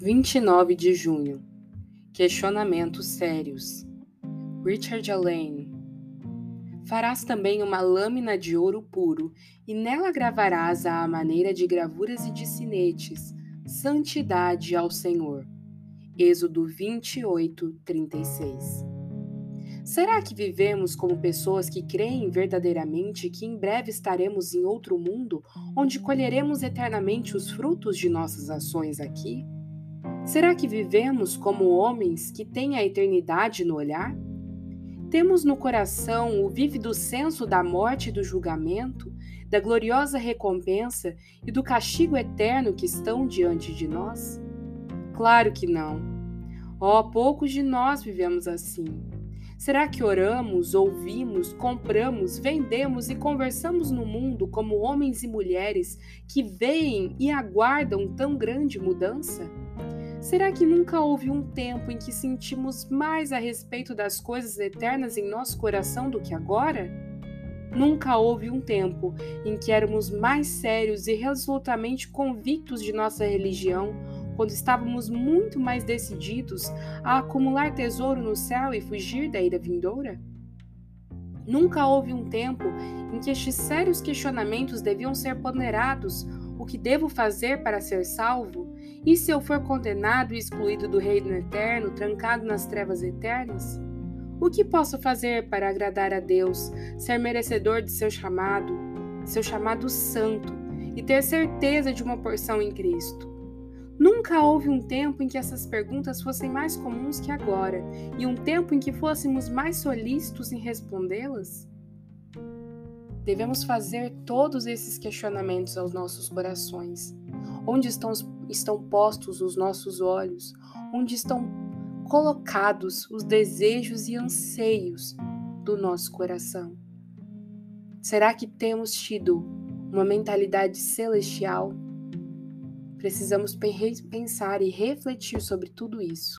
29 de junho. Questionamentos sérios. Richard Allen. Farás também uma lâmina de ouro puro, e nela gravarás à maneira de gravuras e de sinetes, santidade ao Senhor. Êxodo 28, 36. Será que vivemos como pessoas que creem verdadeiramente que em breve estaremos em outro mundo, onde colheremos eternamente os frutos de nossas ações aqui? Será que vivemos como homens que têm a eternidade no olhar? Temos no coração o vívido senso da morte e do julgamento, da gloriosa recompensa e do castigo eterno que estão diante de nós? Claro que não. Oh, poucos de nós vivemos assim. Será que oramos, ouvimos, compramos, vendemos e conversamos no mundo como homens e mulheres que veem e aguardam tão grande mudança? Será que nunca houve um tempo em que sentimos mais a respeito das coisas eternas em nosso coração do que agora? Nunca houve um tempo em que éramos mais sérios e resolutamente convictos de nossa religião, quando estávamos muito mais decididos a acumular tesouro no céu e fugir da ira vindoura? Nunca houve um tempo em que estes sérios questionamentos deviam ser ponderados o que devo fazer para ser salvo? E se eu for condenado e excluído do reino eterno, trancado nas trevas eternas? O que posso fazer para agradar a Deus, ser merecedor de seu chamado, seu chamado santo, e ter certeza de uma porção em Cristo? Nunca houve um tempo em que essas perguntas fossem mais comuns que agora, e um tempo em que fôssemos mais solícitos em respondê-las? Devemos fazer todos esses questionamentos aos nossos corações. Onde estão, estão postos os nossos olhos? Onde estão colocados os desejos e anseios do nosso coração? Será que temos tido uma mentalidade celestial? Precisamos pensar e refletir sobre tudo isso.